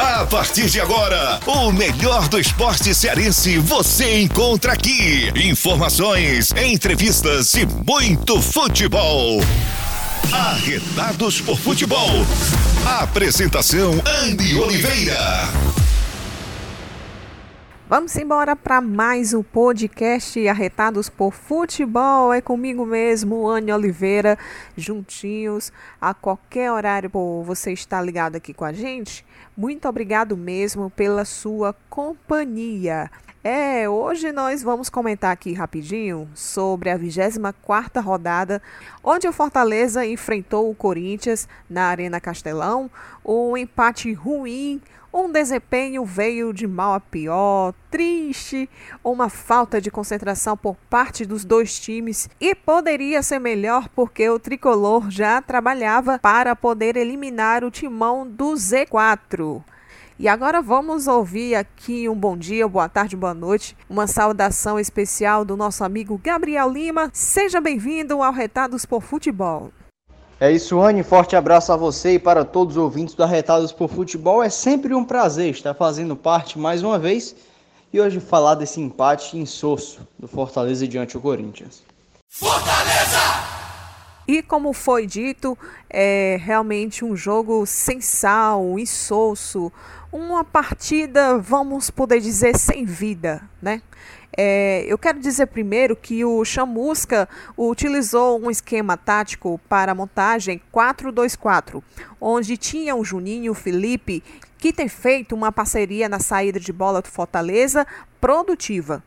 A partir de agora, o melhor do esporte cearense você encontra aqui. Informações, entrevistas e muito futebol. Arretados por Futebol. Apresentação Andy Oliveira. Vamos embora para mais um podcast Arretados por Futebol. É comigo mesmo, Anne Oliveira, juntinhos a qualquer horário você está ligado aqui com a gente. Muito obrigado mesmo pela sua companhia. É, hoje nós vamos comentar aqui rapidinho sobre a 24ª rodada, onde o Fortaleza enfrentou o Corinthians na Arena Castelão, um empate ruim um desempenho veio de mal a pior, triste, uma falta de concentração por parte dos dois times e poderia ser melhor porque o tricolor já trabalhava para poder eliminar o timão do Z4. E agora vamos ouvir aqui um bom dia, boa tarde, boa noite, uma saudação especial do nosso amigo Gabriel Lima. Seja bem-vindo ao Retados por Futebol. É isso, Anne. Forte abraço a você e para todos os ouvintes do Arretados por Futebol. É sempre um prazer estar fazendo parte mais uma vez e hoje falar desse empate insosso do Fortaleza diante do Corinthians. Fortaleza! E como foi dito, é realmente um jogo sem sal, insosso, uma partida, vamos poder dizer, sem vida, né? É, eu quero dizer primeiro que o Chamusca utilizou um esquema tático para a montagem 4-2-4, onde tinha o Juninho Felipe, que tem feito uma parceria na saída de bola do Fortaleza produtiva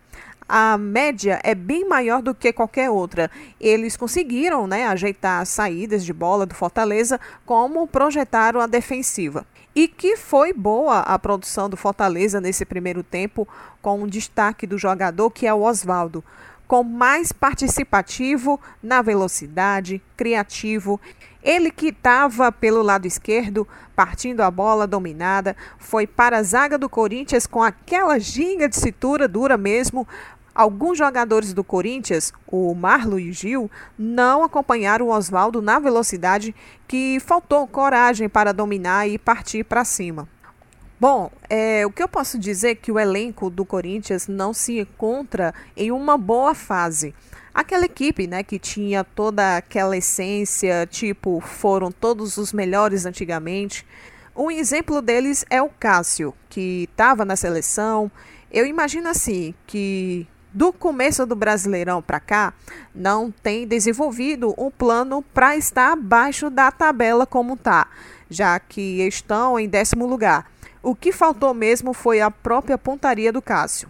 a média é bem maior do que qualquer outra. Eles conseguiram né, ajeitar as saídas de bola do Fortaleza, como projetaram a defensiva. E que foi boa a produção do Fortaleza nesse primeiro tempo, com um destaque do jogador que é o Oswaldo, com mais participativo na velocidade, criativo. Ele que estava pelo lado esquerdo, partindo a bola dominada, foi para a zaga do Corinthians com aquela ginga de cintura dura mesmo, Alguns jogadores do Corinthians, o Marlo e Gil, não acompanharam o Oswaldo na velocidade que faltou coragem para dominar e partir para cima. Bom, é, o que eu posso dizer é que o elenco do Corinthians não se encontra em uma boa fase. Aquela equipe, né, que tinha toda aquela essência, tipo, foram todos os melhores antigamente. Um exemplo deles é o Cássio, que estava na seleção. Eu imagino assim, que do começo do Brasileirão para cá, não tem desenvolvido um plano para estar abaixo da tabela como está, já que estão em décimo lugar. O que faltou mesmo foi a própria pontaria do Cássio.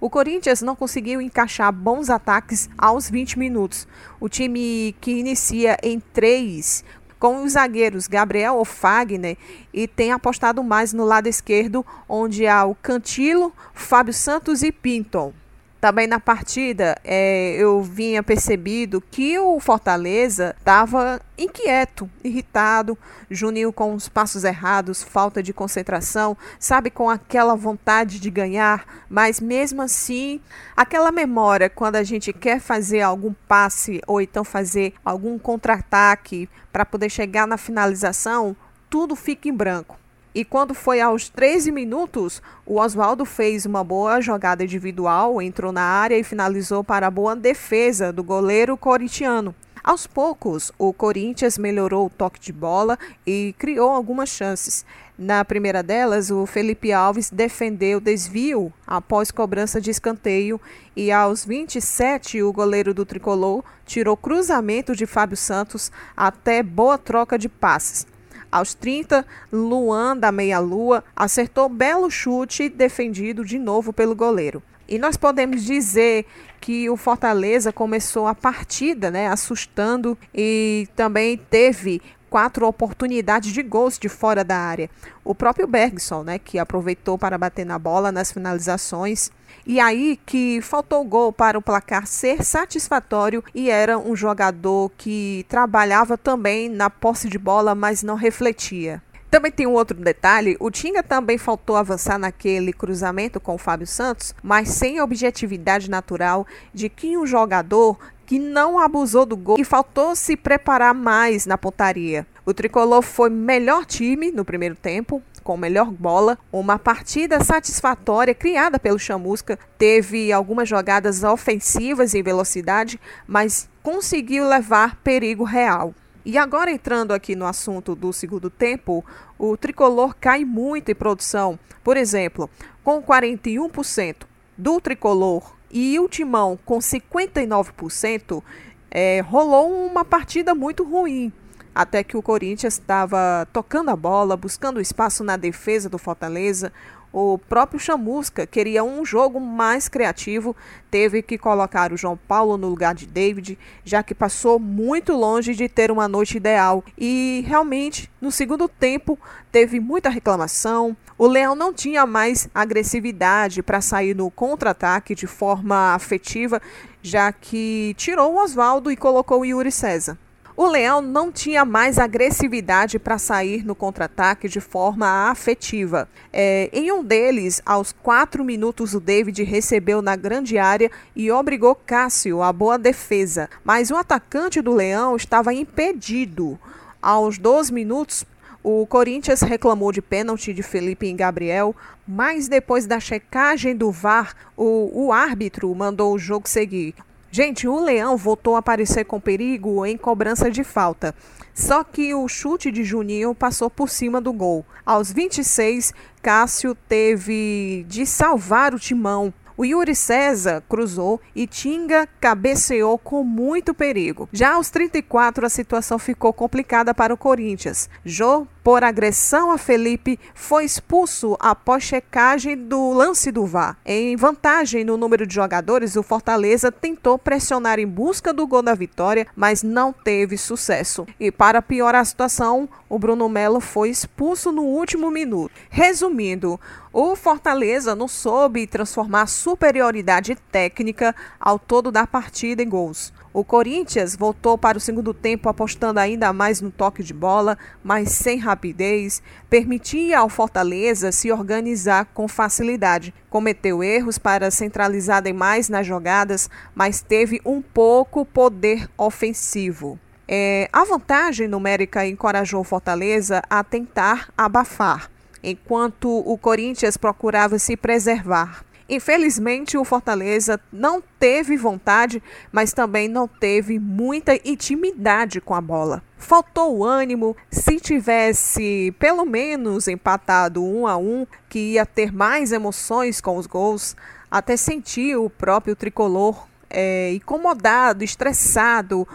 O Corinthians não conseguiu encaixar bons ataques aos 20 minutos. O time que inicia em 3 com os zagueiros Gabriel ou Fagner e tem apostado mais no lado esquerdo, onde há o Cantilo, Fábio Santos e Pinton. Também na partida, é, eu vinha percebido que o Fortaleza estava inquieto, irritado, Juninho com os passos errados, falta de concentração, sabe, com aquela vontade de ganhar, mas mesmo assim, aquela memória quando a gente quer fazer algum passe ou então fazer algum contra-ataque para poder chegar na finalização, tudo fica em branco. E quando foi aos 13 minutos, o Oswaldo fez uma boa jogada individual, entrou na área e finalizou para a boa defesa do goleiro corintiano. Aos poucos, o Corinthians melhorou o toque de bola e criou algumas chances. Na primeira delas, o Felipe Alves defendeu desvio após cobrança de escanteio e aos 27 o goleiro do tricolor tirou cruzamento de Fábio Santos até boa troca de passes. Aos 30, Luan da meia-lua acertou belo chute defendido de novo pelo goleiro. E nós podemos dizer que o Fortaleza começou a partida, né, assustando e também teve quatro oportunidades de gols de fora da área. O próprio Bergson, né, que aproveitou para bater na bola nas finalizações. E aí que faltou gol para o placar ser satisfatório e era um jogador que trabalhava também na posse de bola, mas não refletia. Também tem um outro detalhe: o Tinga também faltou avançar naquele cruzamento com o Fábio Santos, mas sem a objetividade natural de que um jogador que não abusou do gol e faltou se preparar mais na pontaria. O tricolor foi melhor time no primeiro tempo, com melhor bola. Uma partida satisfatória criada pelo Chamusca. Teve algumas jogadas ofensivas em velocidade, mas conseguiu levar perigo real. E agora entrando aqui no assunto do segundo tempo, o tricolor cai muito em produção. Por exemplo, com 41% do tricolor e o Timão com 59%, é, rolou uma partida muito ruim. Até que o Corinthians estava tocando a bola, buscando espaço na defesa do Fortaleza. O próprio Chamusca queria um jogo mais criativo, teve que colocar o João Paulo no lugar de David, já que passou muito longe de ter uma noite ideal. E realmente, no segundo tempo, teve muita reclamação. O Leão não tinha mais agressividade para sair no contra-ataque de forma afetiva, já que tirou o Oswaldo e colocou o Yuri César. O Leão não tinha mais agressividade para sair no contra-ataque de forma afetiva. É, em um deles, aos quatro minutos, o David recebeu na grande área e obrigou Cássio à boa defesa, mas o atacante do Leão estava impedido. Aos 12 minutos, o Corinthians reclamou de pênalti de Felipe em Gabriel, mas depois da checagem do VAR, o, o árbitro mandou o jogo seguir. Gente, o Leão voltou a aparecer com perigo em cobrança de falta. Só que o chute de Juninho passou por cima do gol. Aos 26, Cássio teve de salvar o timão o Yuri César cruzou e Tinga cabeceou com muito perigo. Já aos 34, a situação ficou complicada para o Corinthians. Jô, por agressão a Felipe, foi expulso após checagem do lance do VAR. Em vantagem no número de jogadores, o Fortaleza tentou pressionar em busca do gol da vitória, mas não teve sucesso. E para piorar a situação, o Bruno Melo foi expulso no último minuto. Resumindo, o Fortaleza não soube transformar superioridade técnica ao todo da partida em gols. O Corinthians voltou para o segundo tempo apostando ainda mais no toque de bola, mas sem rapidez, permitia ao Fortaleza se organizar com facilidade. Cometeu erros para centralizar demais nas jogadas, mas teve um pouco poder ofensivo. É, a vantagem numérica encorajou Fortaleza a tentar abafar enquanto o Corinthians procurava se preservar. Infelizmente, o Fortaleza não teve vontade, mas também não teve muita intimidade com a bola. Faltou ânimo. Se tivesse pelo menos empatado um a um, que ia ter mais emoções com os gols, até sentir o próprio tricolor é, incomodado, estressado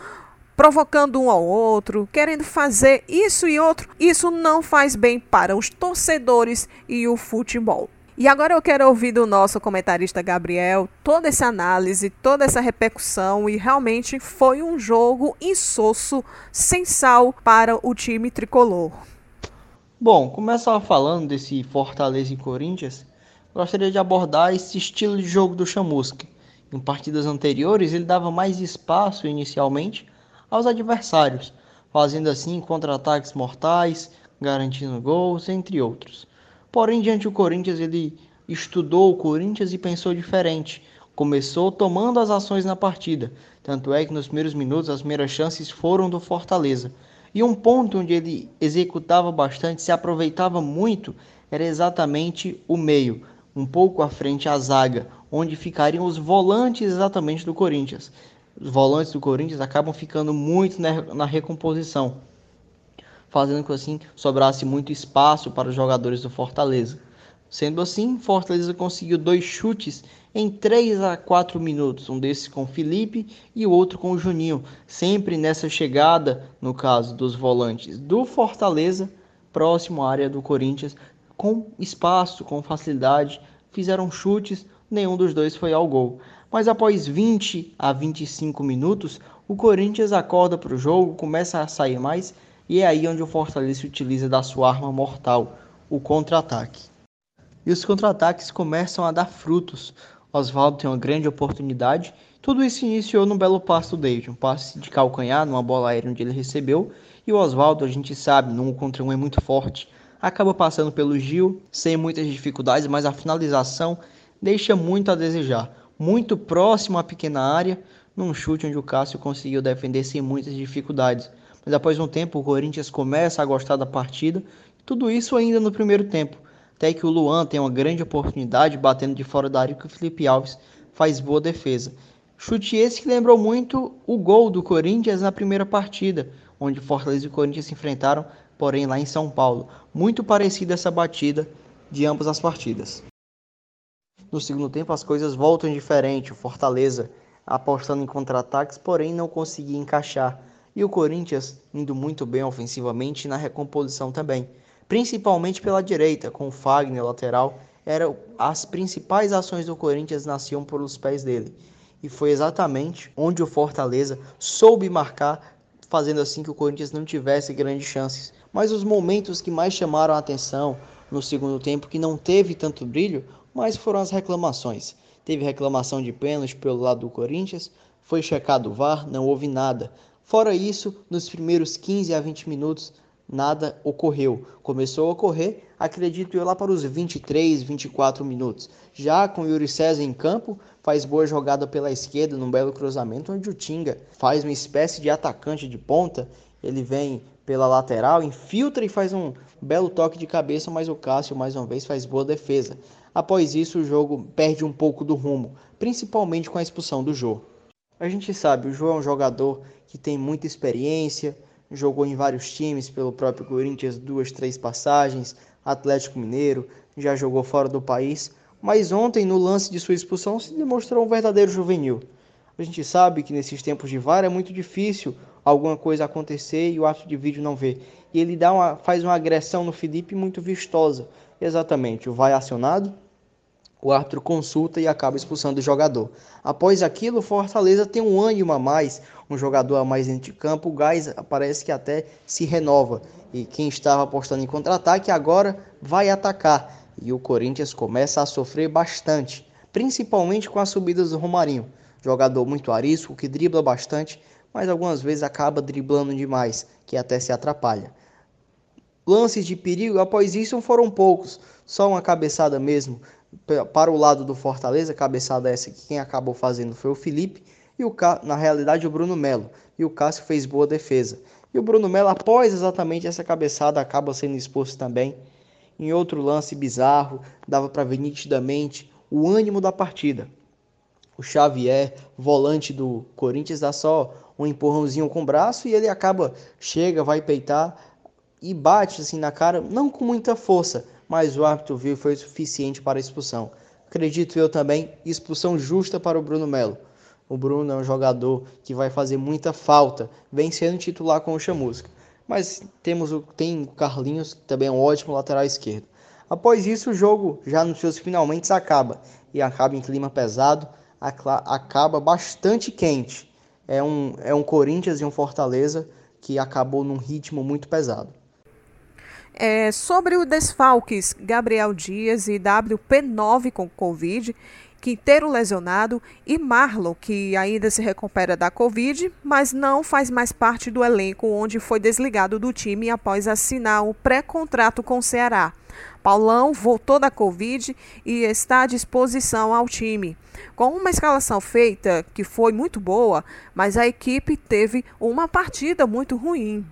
provocando um ao outro, querendo fazer isso e outro, isso não faz bem para os torcedores e o futebol. E agora eu quero ouvir do nosso comentarista Gabriel toda essa análise, toda essa repercussão e realmente foi um jogo insosso, sem sal para o time tricolor. Bom, começar falando desse Fortaleza e Corinthians, gostaria de abordar esse estilo de jogo do Chamusca. Em partidas anteriores, ele dava mais espaço inicialmente aos adversários, fazendo assim contra-ataques mortais, garantindo gols, entre outros. Porém, diante do Corinthians, ele estudou o Corinthians e pensou diferente. Começou tomando as ações na partida, tanto é que nos primeiros minutos as primeiras chances foram do Fortaleza. E um ponto onde ele executava bastante, se aproveitava muito, era exatamente o meio, um pouco à frente a zaga, onde ficariam os volantes exatamente do Corinthians os volantes do Corinthians acabam ficando muito na recomposição, fazendo com que assim sobrasse muito espaço para os jogadores do Fortaleza. Sendo assim, Fortaleza conseguiu dois chutes em 3 a 4 minutos, um desses com Felipe e o outro com o Juninho, sempre nessa chegada, no caso dos volantes do Fortaleza, próximo à área do Corinthians, com espaço, com facilidade, fizeram chutes, nenhum dos dois foi ao gol. Mas após 20 a 25 minutos, o Corinthians acorda para o jogo, começa a sair mais e é aí onde o Fortaleza utiliza da sua arma mortal, o contra-ataque. E os contra-ataques começam a dar frutos. Oswaldo tem uma grande oportunidade. Tudo isso iniciou num belo passe do David, um passe de calcanhar numa bola aérea onde ele recebeu. E o Oswaldo, a gente sabe, num contra um é muito forte. Acaba passando pelo Gil, sem muitas dificuldades, mas a finalização deixa muito a desejar muito próximo à pequena área, num chute onde o Cássio conseguiu defender sem muitas dificuldades. Mas após um tempo, o Corinthians começa a gostar da partida, tudo isso ainda no primeiro tempo. Até que o Luan tem uma grande oportunidade batendo de fora da área que o Felipe Alves faz boa defesa. Chute esse que lembrou muito o gol do Corinthians na primeira partida, onde Fortaleza e Corinthians se enfrentaram, porém lá em São Paulo. Muito parecida essa batida de ambas as partidas. No segundo tempo as coisas voltam diferente, o Fortaleza apostando em contra-ataques, porém não conseguia encaixar. E o Corinthians indo muito bem ofensivamente na recomposição também, principalmente pela direita, com o Fagner lateral, eram as principais ações do Corinthians nasciam pelos pés dele e foi exatamente onde o Fortaleza soube marcar, fazendo assim que o Corinthians não tivesse grandes chances. Mas os momentos que mais chamaram a atenção no segundo tempo, que não teve tanto brilho, mas foram as reclamações. Teve reclamação de pênalti pelo lado do Corinthians, foi checado o VAR, não houve nada. Fora isso, nos primeiros 15 a 20 minutos, nada ocorreu. Começou a ocorrer, acredito eu, lá para os 23, 24 minutos. Já com Yuri César em campo, faz boa jogada pela esquerda num belo cruzamento, onde o Tinga faz uma espécie de atacante de ponta. Ele vem pela lateral, infiltra e faz um belo toque de cabeça, mas o Cássio mais uma vez faz boa defesa. Após isso, o jogo perde um pouco do rumo, principalmente com a expulsão do Jô. A gente sabe, o Jô é um jogador que tem muita experiência, jogou em vários times pelo próprio Corinthians, duas, três passagens, Atlético Mineiro, já jogou fora do país, mas ontem no lance de sua expulsão se demonstrou um verdadeiro juvenil. A gente sabe que nesses tempos de VAR é muito difícil alguma coisa acontecer e o árbitro de vídeo não vê. E ele dá uma, faz uma agressão no Felipe muito vistosa. Exatamente, o vai acionado, o árbitro consulta e acaba expulsando o jogador. Após aquilo, Fortaleza tem um ânimo a mais, um jogador a mais dentro de campo, o gás parece que até se renova. E quem estava apostando em contra-ataque agora vai atacar. E o Corinthians começa a sofrer bastante, principalmente com as subidas do Romarinho. Jogador muito arisco, que dribla bastante, mas algumas vezes acaba driblando demais, que até se atrapalha. Lances de perigo após isso foram poucos, só uma cabeçada mesmo para o lado do Fortaleza, cabeçada essa que quem acabou fazendo foi o Felipe e o na realidade o Bruno Melo. E o Cássio fez boa defesa. E o Bruno Melo, após exatamente essa cabeçada, acaba sendo exposto também. Em outro lance bizarro, dava para ver nitidamente o ânimo da partida. O Xavier, volante do Corinthians, dá só um empurrãozinho com o braço e ele acaba, chega, vai peitar e bate assim na cara, não com muita força, mas o árbitro viu foi suficiente para a expulsão. Acredito eu também, expulsão justa para o Bruno Melo. O Bruno é um jogador que vai fazer muita falta, vem sendo titular com o Chamusca. Mas temos o, tem o Carlinhos, que também é um ótimo lateral esquerdo. Após isso, o jogo já nos seus finalmente acaba. E acaba em clima pesado, acaba bastante quente. É um, é um Corinthians e um Fortaleza que acabou num ritmo muito pesado. É, sobre o desfalques, Gabriel Dias e WP9 com Covid, Quinteiro lesionado e Marlon, que ainda se recupera da Covid, mas não faz mais parte do elenco onde foi desligado do time após assinar o pré-contrato com o Ceará. Paulão voltou da Covid e está à disposição ao time. Com uma escalação feita que foi muito boa, mas a equipe teve uma partida muito ruim.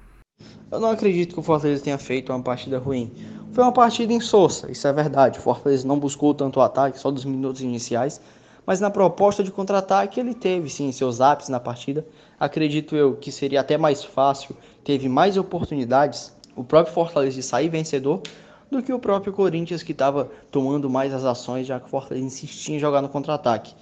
Eu não acredito que o Fortaleza tenha feito uma partida ruim. Foi uma partida insossa, isso é verdade. O Fortaleza não buscou tanto o ataque, só dos minutos iniciais. Mas na proposta de contra-ataque ele teve sim seus ápices na partida. Acredito eu que seria até mais fácil, teve mais oportunidades o próprio Fortaleza de sair vencedor do que o próprio Corinthians que estava tomando mais as ações, já que o Fortaleza insistia em jogar no contra-ataque.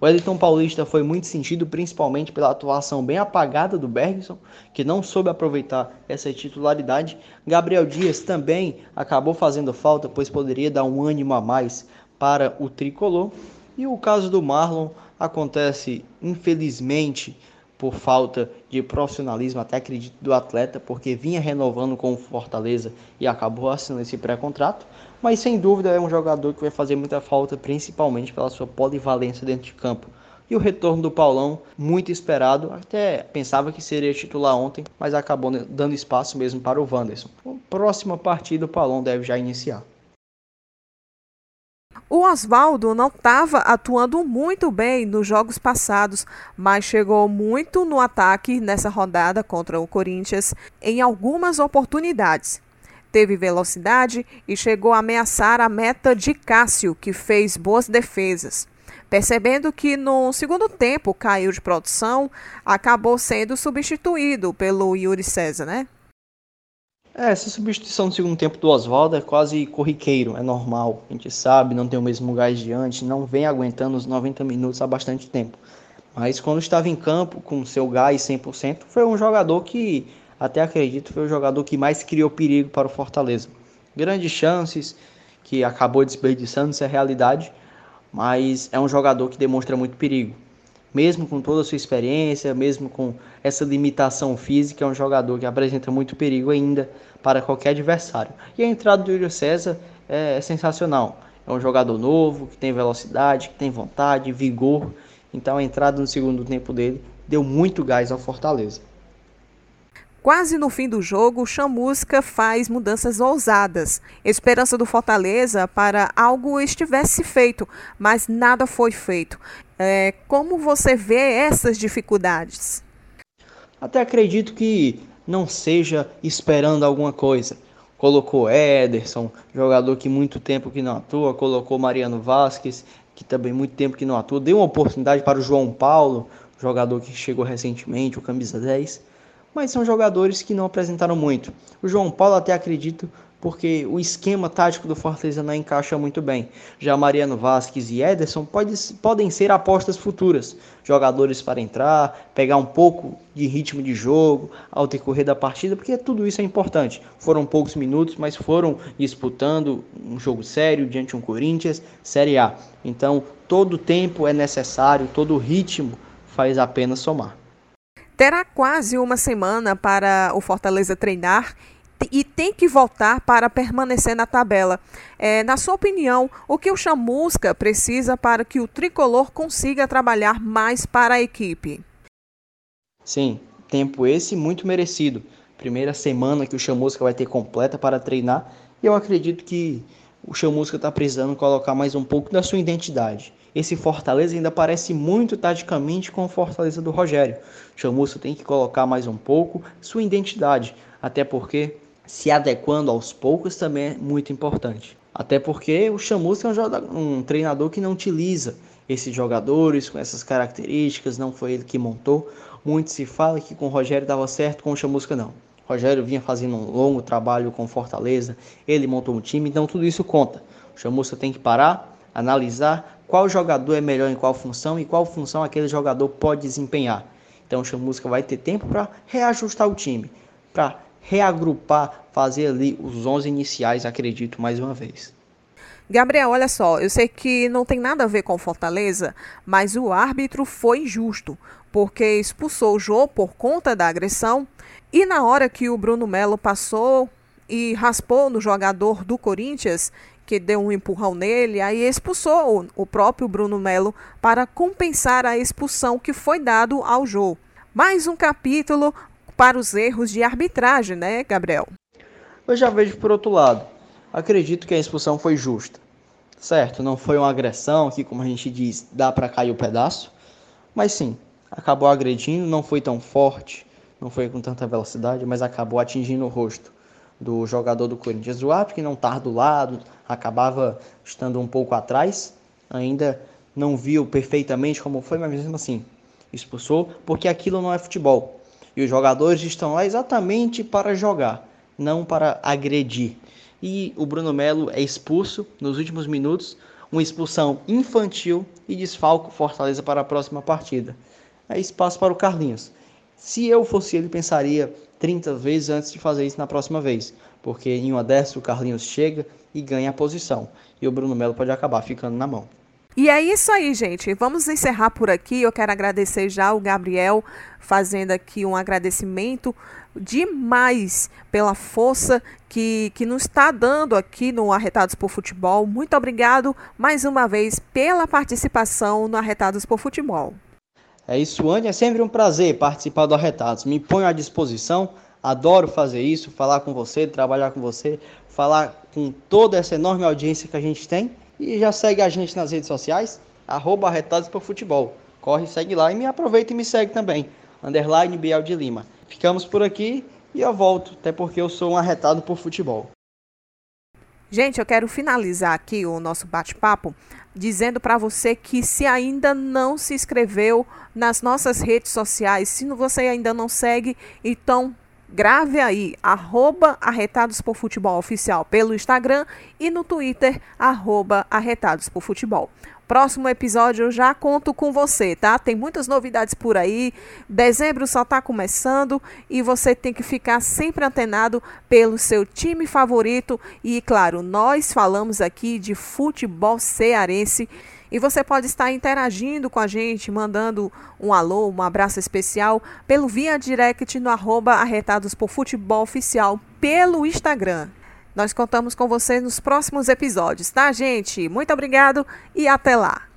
O Wellington Paulista foi muito sentido, principalmente pela atuação bem apagada do Bergson, que não soube aproveitar essa titularidade. Gabriel Dias também acabou fazendo falta, pois poderia dar um ânimo a mais para o tricolor. E o caso do Marlon acontece, infelizmente, por falta de profissionalismo, até acredito, do atleta, porque vinha renovando com o Fortaleza e acabou assinando esse pré-contrato mas sem dúvida é um jogador que vai fazer muita falta, principalmente pela sua polivalência dentro de campo. E o retorno do Paulão, muito esperado, até pensava que seria titular ontem, mas acabou dando espaço mesmo para o Wanderson. Próxima partida o Paulão deve já iniciar. O Oswaldo não estava atuando muito bem nos jogos passados, mas chegou muito no ataque nessa rodada contra o Corinthians em algumas oportunidades. Teve velocidade e chegou a ameaçar a meta de Cássio, que fez boas defesas. Percebendo que no segundo tempo caiu de produção, acabou sendo substituído pelo Yuri César, né? É, essa substituição no segundo tempo do Oswaldo é quase corriqueiro, é normal. A gente sabe, não tem o mesmo gás de antes, não vem aguentando os 90 minutos há bastante tempo. Mas quando estava em campo com seu gás 100%, foi um jogador que, até acredito, foi o jogador que mais criou perigo para o Fortaleza. Grandes chances, que acabou desperdiçando, isso é realidade, mas é um jogador que demonstra muito perigo. Mesmo com toda a sua experiência, mesmo com essa limitação física, é um jogador que apresenta muito perigo ainda para qualquer adversário. E a entrada do Júlio César é, é sensacional. É um jogador novo, que tem velocidade, que tem vontade, vigor. Então a entrada no segundo tempo dele deu muito gás ao Fortaleza. Quase no fim do jogo, Chamusca faz mudanças ousadas. Esperança do Fortaleza para algo estivesse feito, mas nada foi feito. É, como você vê essas dificuldades? Até acredito que não seja esperando alguma coisa. Colocou Ederson, jogador que muito tempo que não atua, colocou Mariano Vasquez, que também muito tempo que não atua, deu uma oportunidade para o João Paulo, jogador que chegou recentemente, o camisa 10 mas são jogadores que não apresentaram muito. O João Paulo até acredito porque o esquema tático do Fortaleza não encaixa muito bem. Já Mariano Vasquez e Ederson pode, podem ser apostas futuras, jogadores para entrar, pegar um pouco de ritmo de jogo ao decorrer da partida, porque tudo isso é importante. Foram poucos minutos, mas foram disputando um jogo sério diante de um Corinthians, Série A. Então, todo tempo é necessário, todo ritmo faz apenas somar. Terá quase uma semana para o Fortaleza treinar e tem que voltar para permanecer na tabela. É, na sua opinião, o que o Chamusca precisa para que o tricolor consiga trabalhar mais para a equipe? Sim, tempo esse muito merecido. Primeira semana que o Chamusca vai ter completa para treinar e eu acredito que o Chamusca está precisando colocar mais um pouco da sua identidade esse Fortaleza ainda parece muito taticamente com o Fortaleza do Rogério. O Chamusca tem que colocar mais um pouco sua identidade, até porque se adequando aos poucos também é muito importante. Até porque o Chamusca é um, um treinador que não utiliza esses jogadores com essas características, não foi ele que montou. Muito se fala que com o Rogério dava certo, com o Chamusca não. O Rogério vinha fazendo um longo trabalho com Fortaleza, ele montou um time, então tudo isso conta. O Chamusca tem que parar, analisar qual jogador é melhor em qual função e qual função aquele jogador pode desempenhar. Então o Chamusca vai ter tempo para reajustar o time, para reagrupar, fazer ali os 11 iniciais, acredito mais uma vez. Gabriel, olha só, eu sei que não tem nada a ver com Fortaleza, mas o árbitro foi injusto, porque expulsou o Jô por conta da agressão e na hora que o Bruno Melo passou e raspou no jogador do Corinthians, que deu um empurrão nele, aí expulsou o próprio Bruno Melo para compensar a expulsão que foi dado ao Jô. Mais um capítulo para os erros de arbitragem, né, Gabriel? Eu já vejo por outro lado. Acredito que a expulsão foi justa. Certo, não foi uma agressão que, como a gente diz, dá para cair o pedaço, mas sim, acabou agredindo, não foi tão forte, não foi com tanta velocidade, mas acabou atingindo o rosto do jogador do Corinthians. O árbitro que não estava do lado, acabava estando um pouco atrás, ainda não viu perfeitamente como foi, mas mesmo assim expulsou, porque aquilo não é futebol. E os jogadores estão lá exatamente para jogar, não para agredir. E o Bruno Melo é expulso nos últimos minutos, uma expulsão infantil e desfalco Fortaleza para a próxima partida. É espaço para o Carlinhos. Se eu fosse ele, pensaria 30 vezes antes de fazer isso na próxima vez, porque em uma dessas o Carlinhos chega e ganha a posição, e o Bruno Melo pode acabar ficando na mão. E é isso aí, gente. Vamos encerrar por aqui. Eu quero agradecer já o Gabriel, fazendo aqui um agradecimento demais pela força que, que nos está dando aqui no Arretados por Futebol. Muito obrigado mais uma vez pela participação no Arretados por Futebol. É isso, Anne. É sempre um prazer participar do Arretados. Me ponho à disposição. Adoro fazer isso, falar com você, trabalhar com você, falar com toda essa enorme audiência que a gente tem E já segue a gente nas redes sociais, arroba Arretados por Futebol. Corre, segue lá e me aproveita e me segue também, underline Biel de Lima. Ficamos por aqui e eu volto, até porque eu sou um arretado por futebol. Gente, eu quero finalizar aqui o nosso bate-papo dizendo para você que se ainda não se inscreveu nas nossas redes sociais, se você ainda não segue, então grave aí, arroba Arretados por Futebol Oficial pelo Instagram e no Twitter, arroba Arretados por Futebol. Próximo episódio eu já conto com você, tá? Tem muitas novidades por aí. Dezembro só tá começando e você tem que ficar sempre antenado pelo seu time favorito. E claro, nós falamos aqui de futebol cearense. E você pode estar interagindo com a gente, mandando um alô, um abraço especial pelo via direct no arroba Arretados por Futebol Oficial pelo Instagram. Nós contamos com você nos próximos episódios, tá, gente? Muito obrigado e até lá!